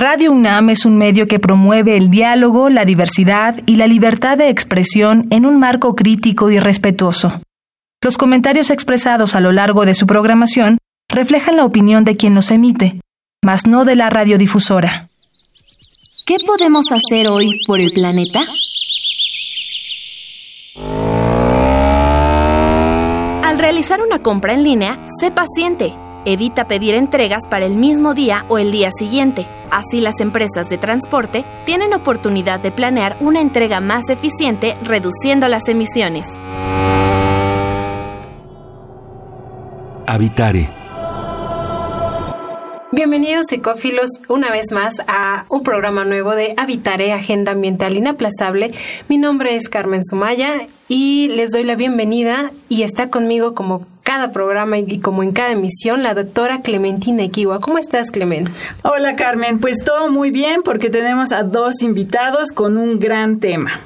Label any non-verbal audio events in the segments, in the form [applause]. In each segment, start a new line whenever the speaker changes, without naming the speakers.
Radio UNAM es un medio que promueve el diálogo, la diversidad y la libertad de expresión en un marco crítico y respetuoso. Los comentarios expresados a lo largo de su programación reflejan la opinión de quien los emite, mas no de la radiodifusora.
¿Qué podemos hacer hoy por el planeta? Al realizar una compra en línea, sé paciente Evita pedir entregas para el mismo día o el día siguiente. Así las empresas de transporte tienen oportunidad de planear una entrega más eficiente reduciendo las emisiones.
Habitare.
Bienvenidos ecófilos una vez más a un programa nuevo de Habitare Agenda Ambiental Inaplazable. Mi nombre es Carmen Sumaya y les doy la bienvenida y está conmigo como cada programa y como en cada emisión, la doctora Clementina Equiwa. ¿Cómo estás, Clement?
Hola, Carmen. Pues todo muy bien porque tenemos a dos invitados con un gran tema.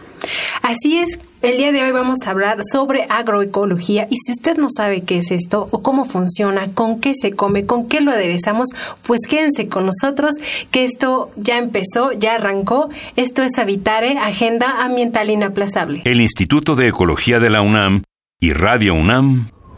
Así es, el día de hoy vamos a hablar sobre agroecología y si usted no sabe qué es esto o cómo funciona, con qué se come, con qué lo aderezamos, pues quédense con nosotros que esto ya empezó, ya arrancó. Esto es Habitare, Agenda Ambiental Inaplazable.
El Instituto de Ecología de la UNAM y Radio UNAM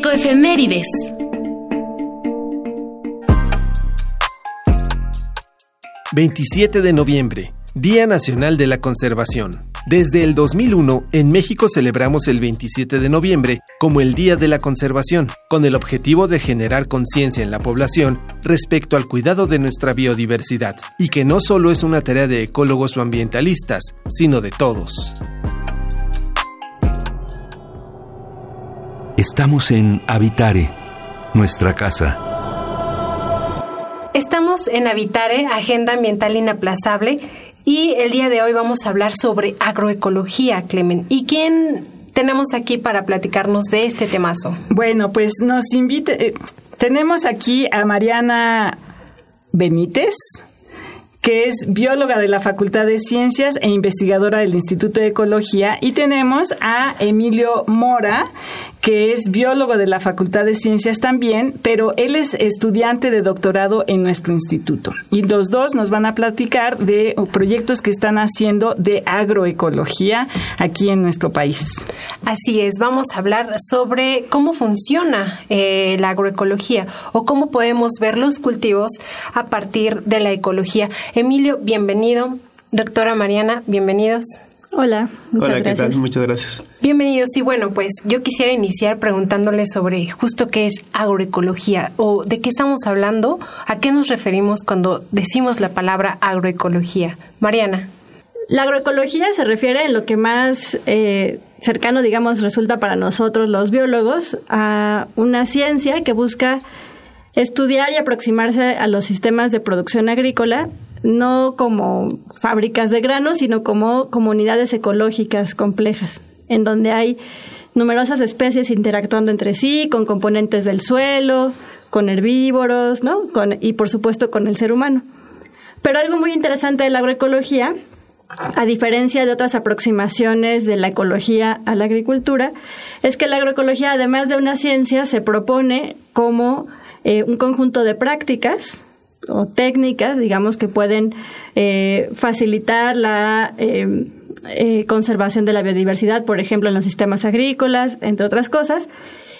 Ecoefemérides.
27 de noviembre, Día Nacional de la Conservación. Desde el 2001, en México celebramos el 27 de noviembre como el Día de la Conservación, con el objetivo de generar conciencia en la población respecto al cuidado de nuestra biodiversidad, y que no solo es una tarea de ecólogos o ambientalistas, sino de todos.
Estamos en Habitare, nuestra casa.
Estamos en Habitare, Agenda Ambiental Inaplazable, y el día de hoy vamos a hablar sobre agroecología, Clemen. ¿Y quién tenemos aquí para platicarnos de este temazo?
Bueno, pues nos invita, eh, tenemos aquí a Mariana Benítez, que es bióloga de la Facultad de Ciencias e investigadora del Instituto de Ecología, y tenemos a Emilio Mora, que es biólogo de la Facultad de Ciencias también, pero él es estudiante de doctorado en nuestro instituto. Y los dos nos van a platicar de proyectos que están haciendo de agroecología aquí en nuestro país.
Así es, vamos a hablar sobre cómo funciona eh, la agroecología o cómo podemos ver los cultivos a partir de la ecología. Emilio, bienvenido. Doctora Mariana, bienvenidos.
Hola, muchas
Hola,
gracias.
¿qué tal? Muchas gracias.
Bienvenidos. Y bueno, pues yo quisiera iniciar preguntándole sobre justo qué es agroecología o de qué estamos hablando, a qué nos referimos cuando decimos la palabra agroecología. Mariana.
La agroecología se refiere en lo que más eh, cercano, digamos, resulta para nosotros los biólogos a una ciencia que busca estudiar y aproximarse a los sistemas de producción agrícola no como fábricas de granos, sino como comunidades ecológicas complejas, en donde hay numerosas especies interactuando entre sí, con componentes del suelo, con herbívoros, ¿no? Con, y por supuesto con el ser humano. Pero algo muy interesante de la agroecología, a diferencia de otras aproximaciones de la ecología a la agricultura, es que la agroecología, además de una ciencia, se propone como eh, un conjunto de prácticas o técnicas, digamos, que pueden eh, facilitar la eh, eh, conservación de la biodiversidad, por ejemplo, en los sistemas agrícolas, entre otras cosas,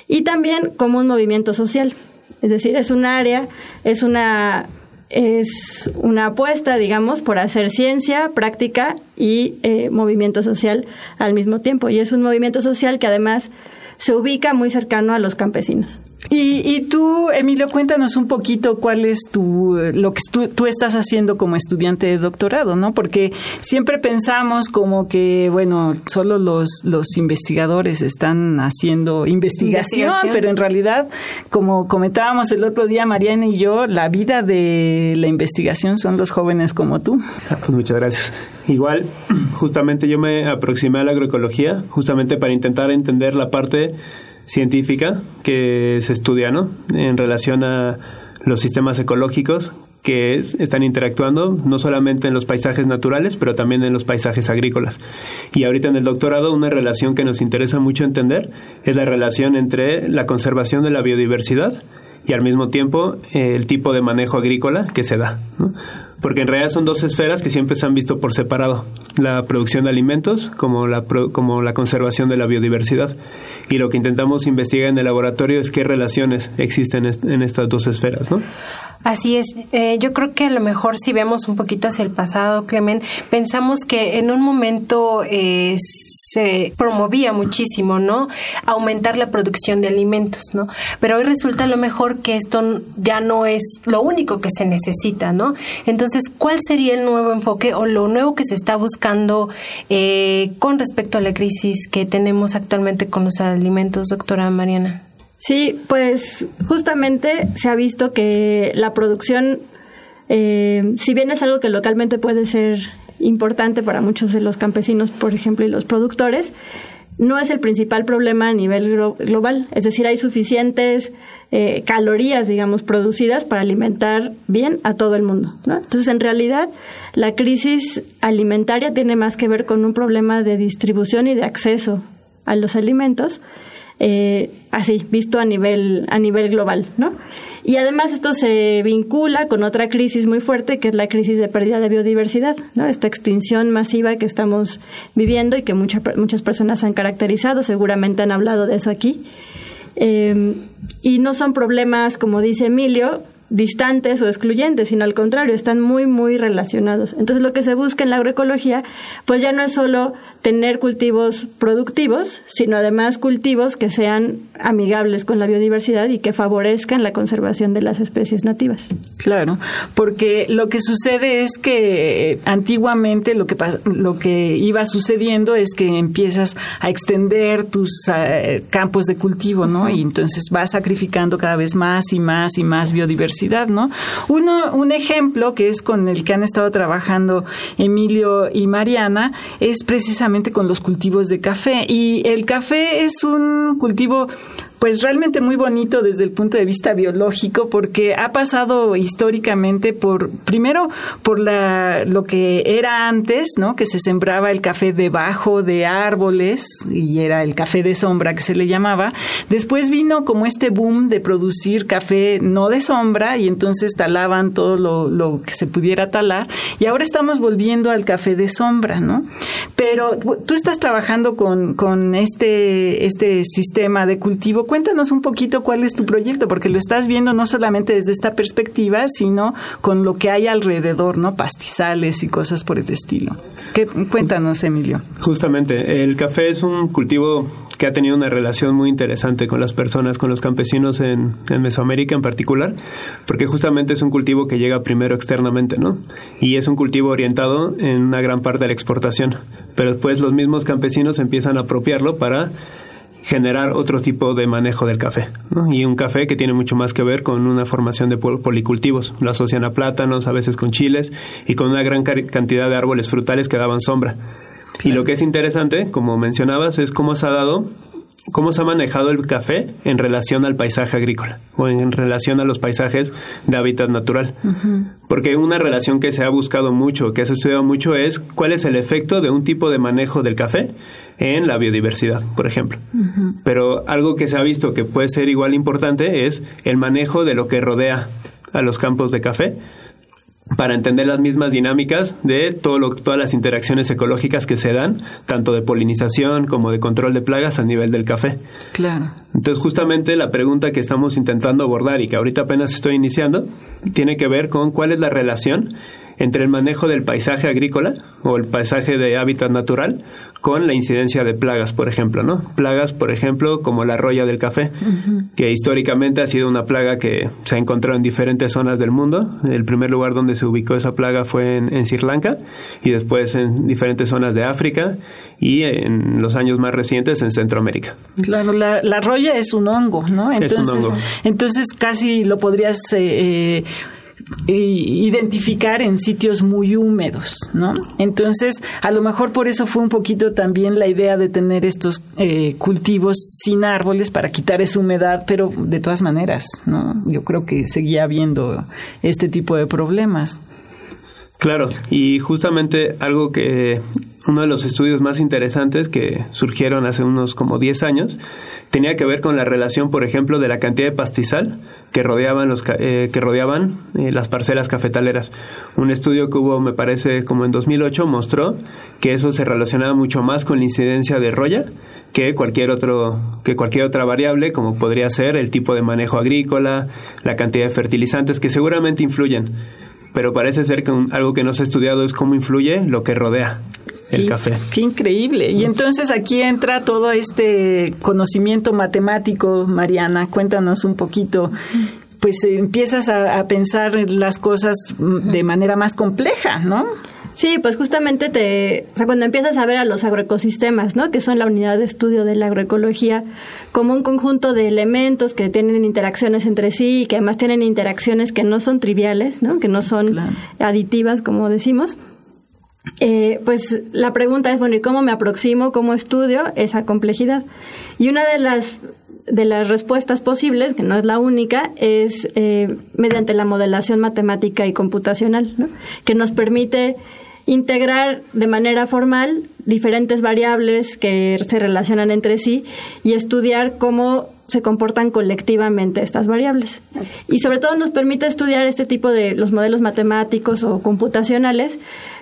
y también como un movimiento social. Es decir, es un área, es una es una apuesta, digamos, por hacer ciencia, práctica y movimiento social al mismo tiempo. Y es un movimiento social que además se ubica muy cercano a los campesinos.
Y, tú, Emilio, cuéntanos un poquito cuál es tu, lo que tú, estás haciendo como estudiante de doctorado, ¿no? Porque siempre pensamos como que, bueno, solo los, los investigadores están haciendo investigación, pero en realidad, como comentábamos el otro día, Mariana y yo, la vida de la investigación son los jóvenes como tú.
Ah, pues muchas gracias. Igual, [clears throat] justamente yo me aproximé a la agroecología, justamente para intentar entender la parte científica que se estudia ¿no? en relación a los sistemas ecológicos que están interactuando no solamente en los paisajes naturales, pero también en los paisajes agrícolas. Y ahorita en el doctorado una relación que nos interesa mucho entender es la relación entre la conservación de la biodiversidad y al mismo tiempo eh, el tipo de manejo agrícola que se da. Porque en realidad son dos esferas que siempre se han visto por separado, la producción de alimentos como la, como la conservación de la biodiversidad. Y lo que intentamos investigar en el laboratorio es qué relaciones existen en estas dos esferas. ¿no?
Así es. Eh, yo creo que a lo mejor si vemos un poquito hacia el pasado, Clement, pensamos que en un momento eh, se promovía muchísimo, ¿no? Aumentar la producción de alimentos, ¿no? Pero hoy resulta a lo mejor que esto ya no es lo único que se necesita, ¿no? Entonces, ¿cuál sería el nuevo enfoque o lo nuevo que se está buscando eh, con respecto a la crisis que tenemos actualmente con los alimentos, doctora Mariana?
Sí, pues justamente se ha visto que la producción, eh, si bien es algo que localmente puede ser importante para muchos de los campesinos, por ejemplo, y los productores, no es el principal problema a nivel global. Es decir, hay suficientes eh, calorías, digamos, producidas para alimentar bien a todo el mundo. Entonces, en realidad, la crisis alimentaria tiene más que ver con un problema de distribución y de acceso a los alimentos eh, así, visto a nivel, a nivel global, ¿no? Y además esto se vincula con otra crisis muy fuerte, que es la crisis de pérdida de biodiversidad, ¿no? Esta extinción masiva que estamos viviendo y que muchas muchas personas han caracterizado, seguramente han hablado de eso aquí. Eh, y no son problemas, como dice Emilio, distantes o excluyentes, sino al contrario, están muy, muy relacionados. Entonces, lo que se busca en la agroecología, pues ya no es solo tener cultivos productivos, sino además cultivos que sean amigables con la biodiversidad y que favorezcan la conservación de las especies nativas.
Claro, porque lo que sucede es que antiguamente lo que lo que iba sucediendo es que empiezas a extender tus eh, campos de cultivo, ¿no? Y entonces vas sacrificando cada vez más y más y más biodiversidad, ¿no? Uno un ejemplo que es con el que han estado trabajando Emilio y Mariana es precisamente con los cultivos de café. Y el café es un cultivo pues realmente muy bonito desde el punto de vista biológico porque ha pasado históricamente por primero por la lo que era antes, ¿no? que se sembraba el café debajo de árboles y era el café de sombra que se le llamaba. Después vino como este boom de producir café no de sombra y entonces talaban todo lo, que se pudiera talar y ahora estamos volviendo al café de sombra, ¿no? Pero tú estás trabajando con, con este este sistema de cultivo Cuéntanos un poquito cuál es tu proyecto, porque lo estás viendo no solamente desde esta perspectiva, sino con lo que hay alrededor, ¿no? Pastizales y cosas por el estilo. ¿Qué, cuéntanos, Emilio.
Justamente, el café es un cultivo que ha tenido una relación muy interesante con las personas, con los campesinos en, en, Mesoamérica en particular, porque justamente es un cultivo que llega primero externamente, ¿no? Y es un cultivo orientado en una gran parte a la exportación, pero después los mismos campesinos empiezan a apropiarlo para generar otro tipo de manejo del café. Y un café que tiene mucho más que ver con una formación de policultivos. Lo asocian a plátanos, a veces con chiles y con una gran cantidad de árboles frutales que daban sombra. Y lo que es interesante, como mencionabas, es cómo se ha dado cómo se ha manejado el café en relación al paisaje agrícola o en relación a los paisajes de hábitat natural. Porque una relación que se ha buscado mucho, que se ha estudiado mucho, es cuál es el efecto de un tipo de manejo del café en la biodiversidad, por ejemplo. Pero algo que se ha visto que puede ser igual importante es el manejo de lo que rodea a los campos de café para entender las mismas dinámicas de todo lo, todas las interacciones ecológicas que se dan, tanto de polinización como de control de plagas a nivel del café.
Claro.
Entonces, justamente la pregunta que estamos intentando abordar y que ahorita apenas estoy iniciando, tiene que ver con cuál es la relación entre el manejo del paisaje agrícola o el paisaje de hábitat natural con la incidencia de plagas, por ejemplo, ¿no? Plagas, por ejemplo, como la roya del café, que históricamente ha sido una plaga que se ha encontrado en diferentes zonas del mundo. El primer lugar donde se ubicó esa plaga fue en, Sri Lanka y después en diferentes zonas de África y en los años más recientes en Centroamérica.
Claro, la, la roya es un hongo, ¿no?
Entonces, es un hongo.
entonces casi lo podrías... Eh, eh identificar en sitios muy húmedos, ¿no? Entonces, a lo mejor por eso fue un poquito también la idea de tener estos eh, cultivos sin árboles para quitar esa humedad, pero de todas maneras, ¿no? Yo creo que seguía habiendo este tipo de problemas.
Claro, y justamente algo que uno de los estudios más interesantes que surgieron hace unos como 10 años tenía que ver con la relación, por ejemplo, de la cantidad de pastizal que rodeaban, los, eh, que rodeaban eh, las parcelas cafetaleras. Un estudio que hubo, me parece, como en 2008 mostró que eso se relacionaba mucho más con la incidencia de roya que cualquier otro que cualquier otra variable como podría ser el tipo de manejo agrícola, la cantidad de fertilizantes que seguramente influyen, pero parece ser que algo que no se ha estudiado es cómo influye lo que rodea el café.
Qué increíble. Y entonces aquí entra todo este conocimiento matemático, Mariana. Cuéntanos un poquito. Pues empiezas a, pensar las cosas de manera más compleja, ¿no?
Sí, pues justamente te, o sea, cuando empiezas a ver a los agroecosistemas, ¿no? Que son la unidad de estudio de la agroecología, como un conjunto de elementos que tienen interacciones entre sí y que además tienen interacciones que no son triviales, ¿no? Que no son aditivas, como decimos. Eh, pues la pregunta es, bueno, ¿y cómo me aproximo, cómo estudio esa complejidad? Y una de las, de las respuestas posibles, que no es la única, es eh, mediante la modelación matemática y computacional, que nos permite integrar de manera formal diferentes variables que se relacionan entre sí y estudiar cómo se comportan colectivamente estas variables. Y sobre todo nos permite estudiar este tipo de los modelos matemáticos o computacionales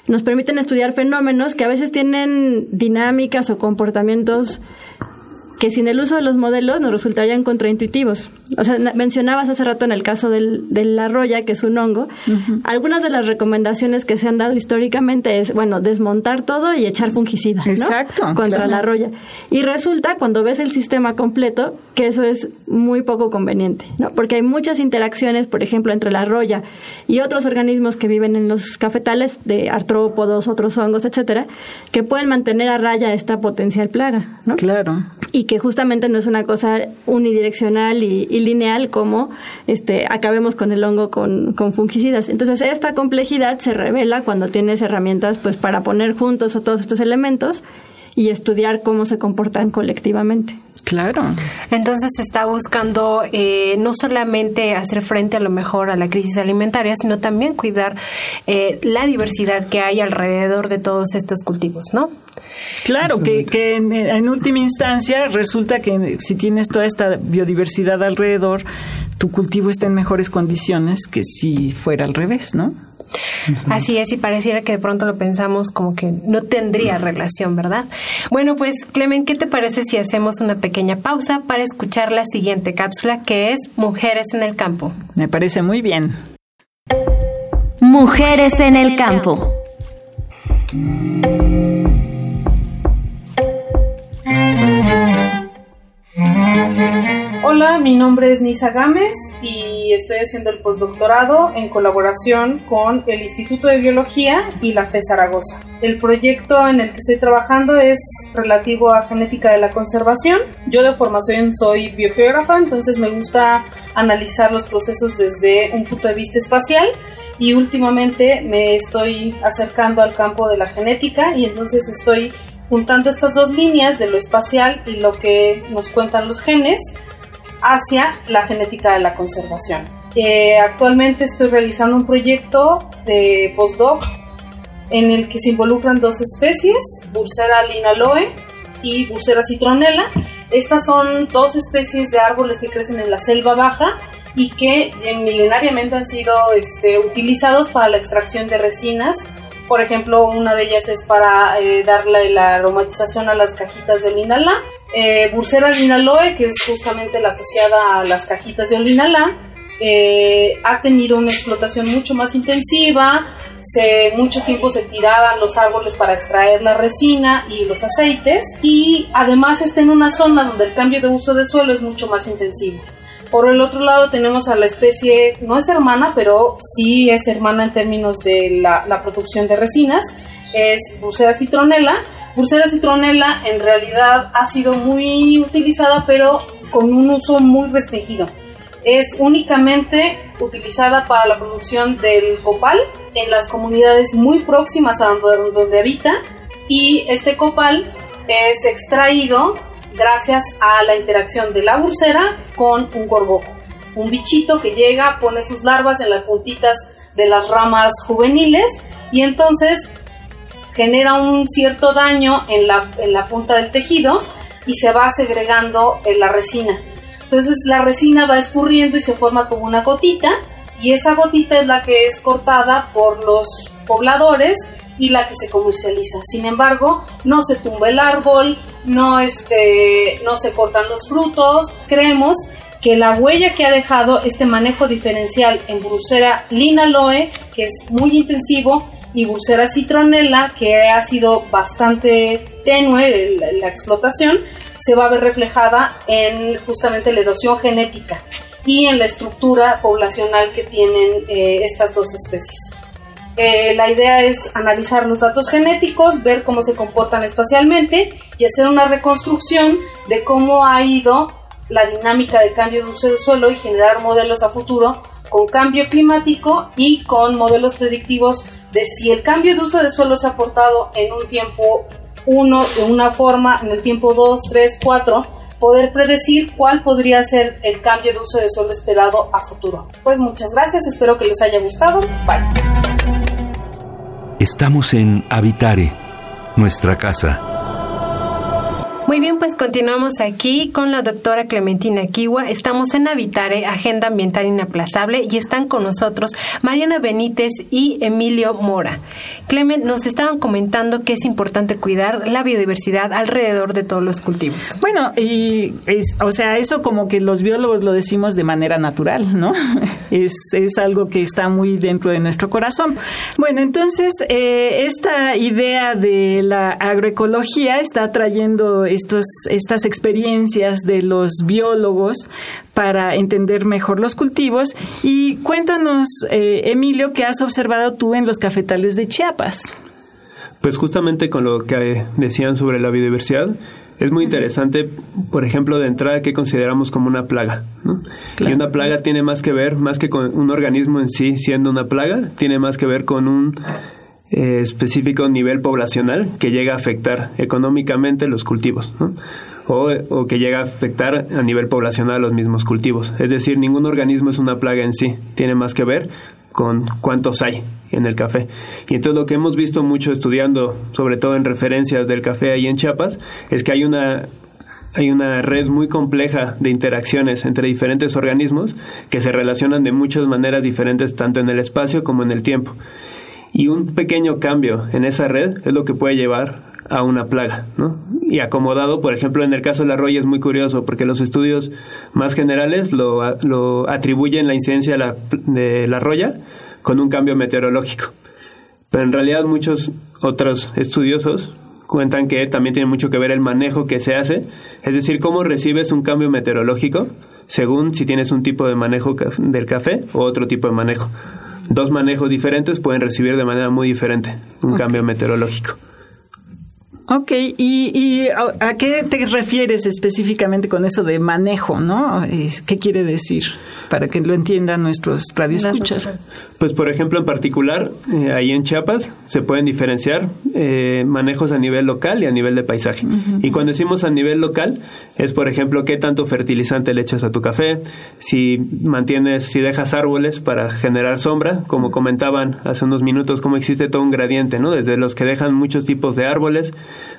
nos permiten estudiar fenómenos que a veces tienen dinámicas o comportamientos que sin el uso de los modelos nos resultarían contraintuitivos. O sea, mencionabas hace rato en el caso del, de la roya, que es un hongo, algunas de las recomendaciones que se han dado históricamente es, bueno, desmontar todo y echar fungicida
Exacto,
contra la roya. Y resulta, cuando ves el sistema completo, que eso es muy poco conveniente, ¿no? Porque hay muchas interacciones, por ejemplo, entre la roya y otros organismos que viven en los cafetales, de artrópodos, otros hongos, etcétera, que pueden mantener a raya esta potencial plaga, ¿no?
Claro.
Y que justamente no es una cosa unidireccional y, lineal como este acabemos con el hongo con, con, fungicidas. Entonces esta complejidad se revela cuando tienes herramientas pues para poner juntos a todos estos elementos y estudiar cómo se comportan colectivamente.
Claro.
Entonces se está buscando eh, no solamente hacer frente a lo mejor a la crisis alimentaria, sino también cuidar eh, la diversidad que hay alrededor de todos estos cultivos, ¿no?
Claro, que, que en, última instancia resulta que si tienes toda esta biodiversidad alrededor, tu cultivo está en mejores condiciones que si fuera al revés, ¿no?
Así es, y pareciera que de pronto lo pensamos como que no tendría relación, ¿verdad? Bueno, pues Clemen, ¿qué te parece si hacemos una pequeña pausa para escuchar la siguiente cápsula que es Mujeres en el campo?
Me parece muy bien.
Mujeres en el campo.
Hola, mi nombre es Nisa Gámez y estoy haciendo el postdoctorado en colaboración con el Instituto de Biología y la FE Zaragoza. El proyecto en el que estoy trabajando es relativo a genética de la conservación. Yo de formación soy biogeógrafa, entonces me gusta analizar los procesos desde un punto de vista espacial y últimamente me estoy acercando al campo de la genética y entonces estoy juntando estas dos líneas de lo espacial y lo que nos cuentan los genes hacia la genética de la conservación. Eh, actualmente estoy realizando un proyecto de postdoc en el que se involucran dos especies, Bursera linaloe y Bursera citronella. Estas son dos especies de árboles que crecen en la selva baja y que milenariamente han sido este, utilizados para la extracción de resinas por ejemplo, una de ellas es para eh, darle la aromatización a las cajitas de olinala. Eh, Bursera linaloe, que es justamente la asociada a las cajitas de olinala. eh, ha tenido una explotación mucho más intensiva, se, mucho tiempo se tiraban los árboles para extraer la resina y los aceites y además está en una zona donde el cambio de uso de suelo es mucho más intensivo. Por el otro lado tenemos a la especie, no es hermana, pero sí es hermana en términos de la, la producción de resinas, es Bursera citronella. Bursera citronella en realidad ha sido muy utilizada, pero con un uso muy restringido. Es únicamente utilizada para la producción del copal en las comunidades muy próximas a donde, donde habita y este copal es extraído gracias a la interacción de la bursera con un gorgojo. Un bichito que llega, pone sus larvas en las puntitas de las ramas juveniles y entonces genera un cierto daño en la, en la punta del tejido y se va segregando en la resina. Entonces la resina va escurriendo y se forma como una gotita y esa gotita es la que es cortada por los pobladores y la que se comercializa. Sin embargo, no se tumba el árbol, no, este, no se cortan los frutos. Creemos que la huella que ha dejado este manejo diferencial en Brucera linaloe, que es muy intensivo, y Bursera citronella, que ha sido bastante tenue la, explotación, se va a ver reflejada en justamente la erosión genética y en la estructura poblacional que tienen eh, estas dos especies. Eh, la idea es analizar los datos genéticos, ver cómo se comportan espacialmente y hacer una reconstrucción de cómo ha ido la dinámica de cambio de uso del suelo y generar modelos a futuro con cambio climático y con modelos predictivos de si el cambio de uso de suelo se ha aportado en un tiempo 1, de una forma, en el tiempo 2, 3, 4, poder predecir cuál podría ser el cambio de uso de suelo esperado a futuro. Pues muchas gracias, espero que les haya gustado. Bye.
Estamos en Habitare, nuestra casa.
Muy bien, pues continuamos aquí con la doctora Clementina Kiwa. Estamos en Habitare, Agenda Ambiental Inaplazable, y están con nosotros Mariana Benítez y Emilio Mora. Clement, nos estaban comentando que es importante cuidar la biodiversidad alrededor de todos los cultivos.
Bueno, y es, o sea, eso como que los biólogos lo decimos de manera natural, ¿no? [laughs] Es, es algo que está muy dentro de nuestro corazón. Bueno, entonces, eh, esta idea de la agroecología está trayendo estos, estas experiencias de los biólogos para entender mejor los cultivos. Y cuéntanos, eh, Emilio, ¿qué has observado tú en los cafetales de Chiapas?
Pues justamente con lo que decían sobre la biodiversidad, es muy interesante, por ejemplo, de entrada, que consideramos como una plaga. Y una plaga tiene más que ver, más que con un organismo en sí siendo una plaga, tiene más que ver con un eh, específico nivel poblacional que llega a afectar económicamente los cultivos. O, o, que llega a afectar a nivel poblacional los mismos cultivos. Es decir, ningún organismo es una plaga en sí, tiene más que ver con cuántos hay en el café. Y entonces lo que hemos visto mucho estudiando, sobre todo en referencias del café ahí en Chiapas, es que hay una hay una red muy compleja de interacciones entre diferentes organismos que se relacionan de muchas maneras diferentes tanto en el espacio como en el tiempo. Y un pequeño cambio en esa red es lo que puede llevar a una plaga, ¿no? Y acomodado, por ejemplo, en el caso de la roya es muy curioso porque los estudios más generales lo, lo atribuyen la incidencia de la, de la roya con un cambio meteorológico. Pero en realidad muchos otros estudiosos cuentan que también tiene mucho que ver el manejo que se hace, es decir, cómo recibes un cambio meteorológico según si tienes un tipo de manejo del café o otro tipo de manejo dos manejos diferentes pueden recibir de manera muy diferente un cambio meteorológico.
Ok, ¿Y, ¿Y, a, qué te refieres específicamente con eso de manejo, no? ¿Qué quiere decir? Para que lo entiendan nuestros radioescuchas.
Pues, por ejemplo, en particular, eh, ahí en Chiapas se pueden diferenciar eh, manejos a nivel local y a nivel de paisaje. Y cuando decimos a nivel local, es, por ejemplo, qué tanto fertilizante le echas a tu café, si mantienes, si dejas árboles para generar sombra, como comentaban hace unos minutos, cómo existe todo un gradiente, ¿no? Desde los que dejan muchos tipos de árboles,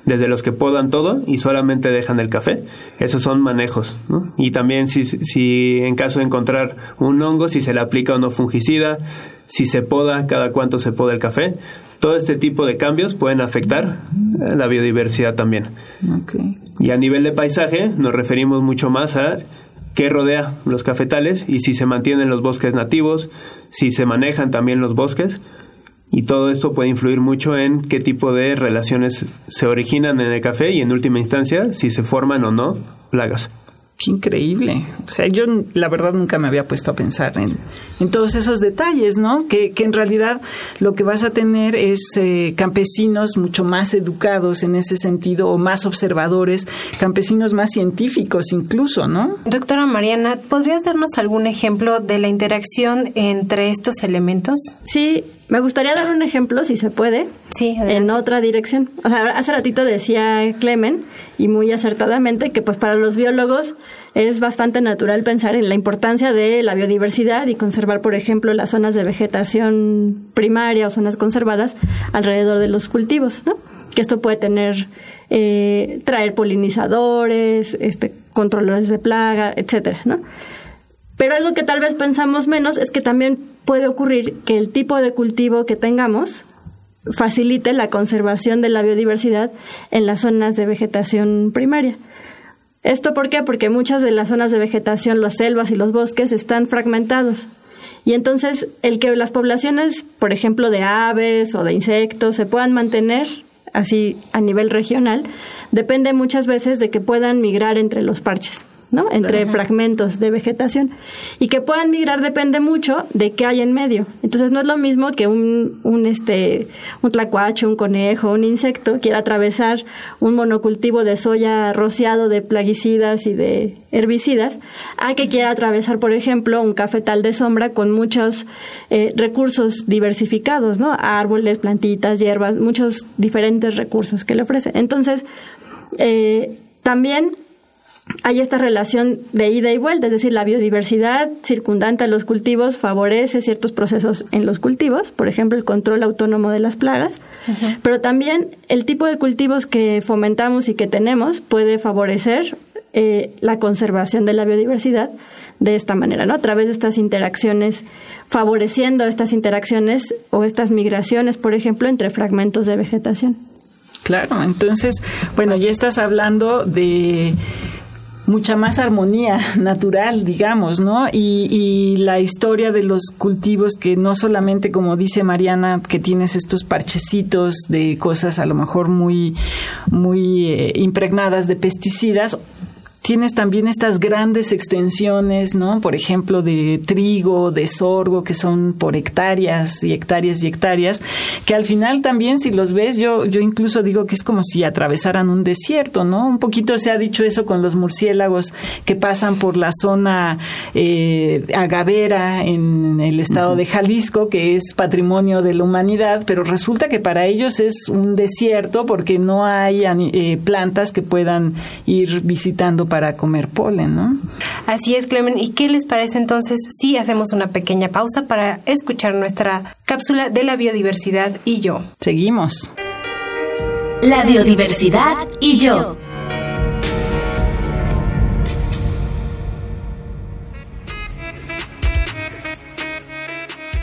desde los que podan todo y solamente dejan el café. Esos son manejos. ¿no? Y también si, si en caso de encontrar un hongo, si se le aplica o no fungicida, si se poda, cada cuánto se poda el café. Todo este tipo de cambios pueden afectar la biodiversidad también. Y a nivel de paisaje nos referimos mucho más a qué rodea los cafetales y si se mantienen los bosques nativos, si se manejan también los bosques. Y todo esto puede influir mucho en qué tipo de relaciones se originan en el café y en última instancia si se forman o no plagas.
Qué increíble. O sea, yo la verdad nunca me había puesto a pensar en, en todos esos detalles, ¿no? Que, que, en realidad lo que vas a tener es eh, campesinos mucho más educados en ese sentido o más observadores, campesinos más científicos incluso, ¿no?
Doctora Mariana, ¿podrías darnos algún ejemplo de la interacción entre estos elementos?
Sí, me gustaría dar un ejemplo, si se puede,
sí,
en otra dirección. O sea, hace ratito decía Clemen, y muy acertadamente, que pues para los biólogos es bastante natural pensar en la importancia de la biodiversidad y conservar, por ejemplo, las zonas de vegetación primaria o zonas conservadas alrededor de los cultivos, ¿no? Que esto puede tener, eh, traer polinizadores, este, controladores de plaga, etcétera, ¿no? Pero algo que tal vez pensamos menos es que también puede ocurrir que el tipo de cultivo que tengamos facilite la conservación de la biodiversidad en las zonas de vegetación primaria. ¿Esto por qué? Porque muchas de las zonas de vegetación, las selvas y los bosques están fragmentados. Y entonces el que las poblaciones, por ejemplo, de aves o de insectos se puedan mantener así a nivel regional, depende muchas veces de que puedan migrar entre los parches. ¿No? entre fragmentos de vegetación. Y que puedan migrar depende mucho de qué hay en medio. Entonces no es lo mismo que un, un, este, un tlacuache, un conejo, un insecto quiera atravesar un monocultivo de soya rociado de plaguicidas y de herbicidas, a que quiera atravesar, por ejemplo, un cafetal de sombra con muchos eh, recursos diversificados, ¿no? Árboles, plantitas, hierbas, muchos diferentes recursos que le ofrece. Entonces, eh, también hay esta relación de ida y vuelta, es decir, la biodiversidad circundante a los cultivos favorece ciertos procesos en los cultivos, por ejemplo, el control autónomo de las plagas, pero también el tipo de cultivos que fomentamos y que tenemos puede favorecer eh, la conservación de la biodiversidad de esta manera, ¿no? A través de estas interacciones, favoreciendo estas interacciones o estas migraciones, por ejemplo, entre fragmentos de vegetación.
Claro, entonces, bueno, ya estás hablando de mucha más armonía [laughs] natural, digamos, ¿no? Y, y, la historia de los cultivos que no solamente, como dice Mariana, que tienes estos parchecitos de cosas a lo mejor muy, muy eh, impregnadas de pesticidas, tienes también estas grandes extensiones, ¿no? Por ejemplo, de trigo, de sorgo, que son por hectáreas y hectáreas y hectáreas, que al final también, si los ves, yo, yo incluso digo que es como si atravesaran un desierto, ¿no? Un poquito se ha dicho eso con los murciélagos que pasan por la zona eh, agavera en el estado de Jalisco, que es patrimonio de la humanidad, pero resulta que para ellos es un desierto porque no hay eh, plantas que puedan ir visitando para comer polen, ¿no?
Así es, Clemen. ¿Y qué les parece entonces si hacemos una pequeña pausa para escuchar nuestra cápsula de la biodiversidad y yo?
Seguimos.
La biodiversidad y yo.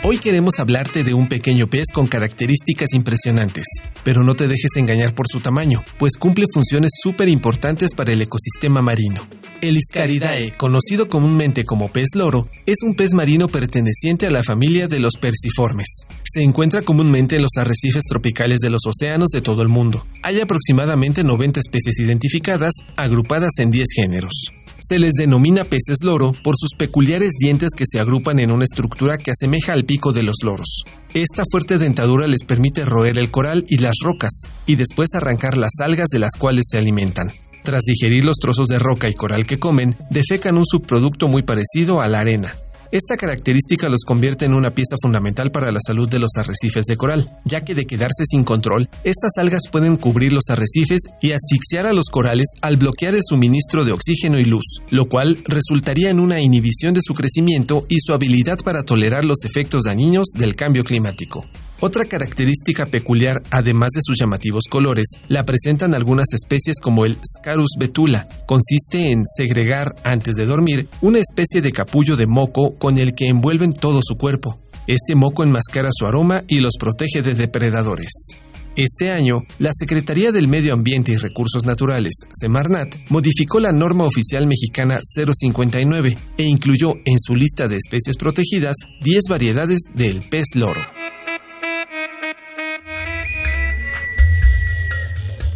Hoy queremos hablarte de un pequeño pez con características impresionantes, pero no te dejes engañar por su tamaño, pues cumple funciones súper importantes para el ecosistema marino. El Iscaridae, conocido comúnmente como pez loro, es un pez marino perteneciente a la familia de los perciformes. Se encuentra comúnmente en los arrecifes tropicales de los océanos de todo el mundo. Hay aproximadamente 90 especies identificadas, agrupadas en 10 géneros. Se les denomina peces loro por sus peculiares dientes que se agrupan en una estructura que asemeja al pico de los loros. Esta fuerte dentadura les permite roer el coral y las rocas, y después arrancar las algas de las cuales se alimentan. Tras digerir los trozos de roca y coral que comen, defecan un subproducto muy parecido a la arena. Esta característica los convierte en una pieza fundamental para la salud de los arrecifes de coral, ya que de quedarse sin control, estas algas pueden cubrir los arrecifes y asfixiar a los corales al bloquear el suministro de oxígeno y luz, lo cual resultaría en una inhibición de su crecimiento y su habilidad para tolerar los efectos dañinos del cambio climático. Otra característica peculiar, además de sus llamativos colores, la presentan algunas especies como el Scarus betula. Consiste en segregar, antes de dormir, una especie de capullo de moco con el que envuelven todo su cuerpo. Este moco enmascara su aroma y los protege de depredadores. Este año, la Secretaría del Medio Ambiente y Recursos Naturales, Semarnat, modificó la norma oficial mexicana 059 e incluyó en su lista de especies protegidas 10 variedades del pez loro.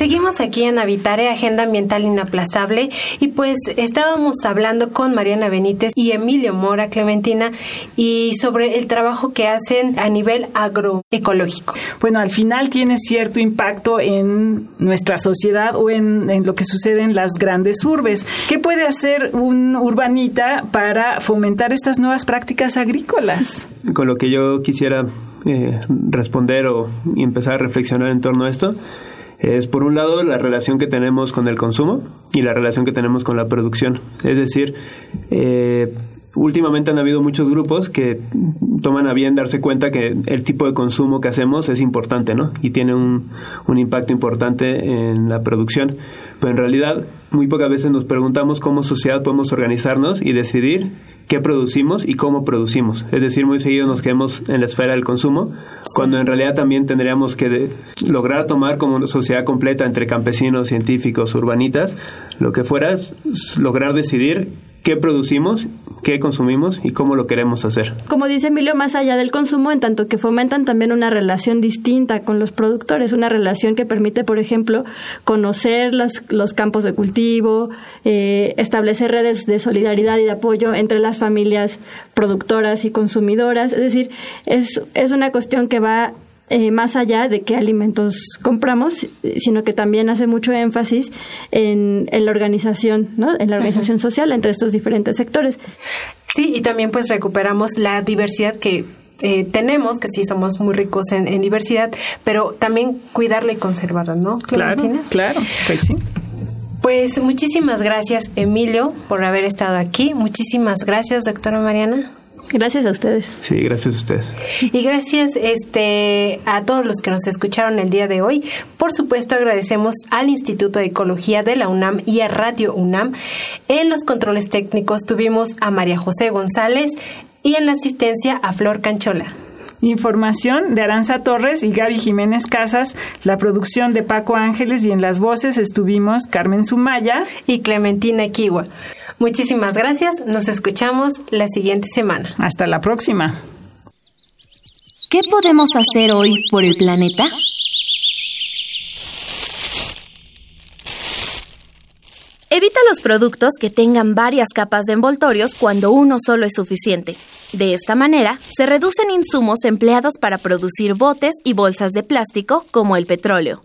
Seguimos aquí en Habitare, Agenda Ambiental Inaplazable, y pues estábamos hablando con Mariana Benítez y Emilio Mora Clementina y sobre el trabajo que hacen a nivel agroecológico.
Bueno, al final tiene cierto impacto en nuestra sociedad o en, en lo que sucede en las grandes urbes. ¿Qué puede hacer un urbanita para fomentar estas nuevas prácticas agrícolas?
Con lo que yo quisiera eh, responder o empezar a reflexionar en torno a esto es por un lado la relación que tenemos con el consumo y la relación que tenemos con la producción. Es decir, eh, últimamente han habido muchos grupos que toman a bien darse cuenta que el tipo de consumo que hacemos es importante, ¿no? Y tiene un, un impacto importante en la producción. Pero en realidad, muy pocas veces nos preguntamos cómo sociedad podemos organizarnos y decidir qué producimos y cómo producimos. Es decir, muy seguido nos quedamos en la esfera del consumo, cuando en realidad también tendríamos que lograr tomar como una sociedad completa entre campesinos, científicos, urbanitas, lo que fuera, lograr decidir qué producimos, qué consumimos y cómo lo queremos hacer.
Como dice Emilio, más allá del consumo, en tanto que fomentan también una relación distinta con los productores, una relación que permite, por ejemplo, conocer los, los campos de cultivo, eh, establecer redes de solidaridad y de apoyo entre las familias productoras y consumidoras. Es decir, es, es una cuestión que va eh, más allá de qué alimentos compramos, sino que también hace mucho énfasis en, la organización, ¿no? en la organización social entre estos diferentes sectores.
Sí, y también pues recuperamos la diversidad que eh, tenemos, que sí somos muy ricos en, diversidad, pero también cuidarla y conservarla, ¿no?
Claro, claro, pues sí.
Pues muchísimas gracias, Emilio, por haber estado aquí. Muchísimas gracias, doctora Mariana.
Gracias a ustedes.
Sí, gracias a ustedes.
Y gracias este, a todos los que nos escucharon el día de hoy. Por supuesto, agradecemos al Instituto de Ecología de la UNAM y a Radio UNAM. En los controles técnicos tuvimos a María José González y en la asistencia a Flor Canchola.
Información de Aranza Torres y Gaby Jiménez Casas, la producción de Paco Ángeles y en las voces estuvimos Carmen Sumaya
y Clementina Equigua. Muchísimas gracias, nos escuchamos la siguiente semana.
Hasta la próxima.
¿Qué podemos hacer hoy por el planeta? Evita los productos que tengan varias capas de envoltorios cuando uno solo es suficiente. De esta manera, se reducen insumos empleados para producir botes y bolsas de plástico como el petróleo.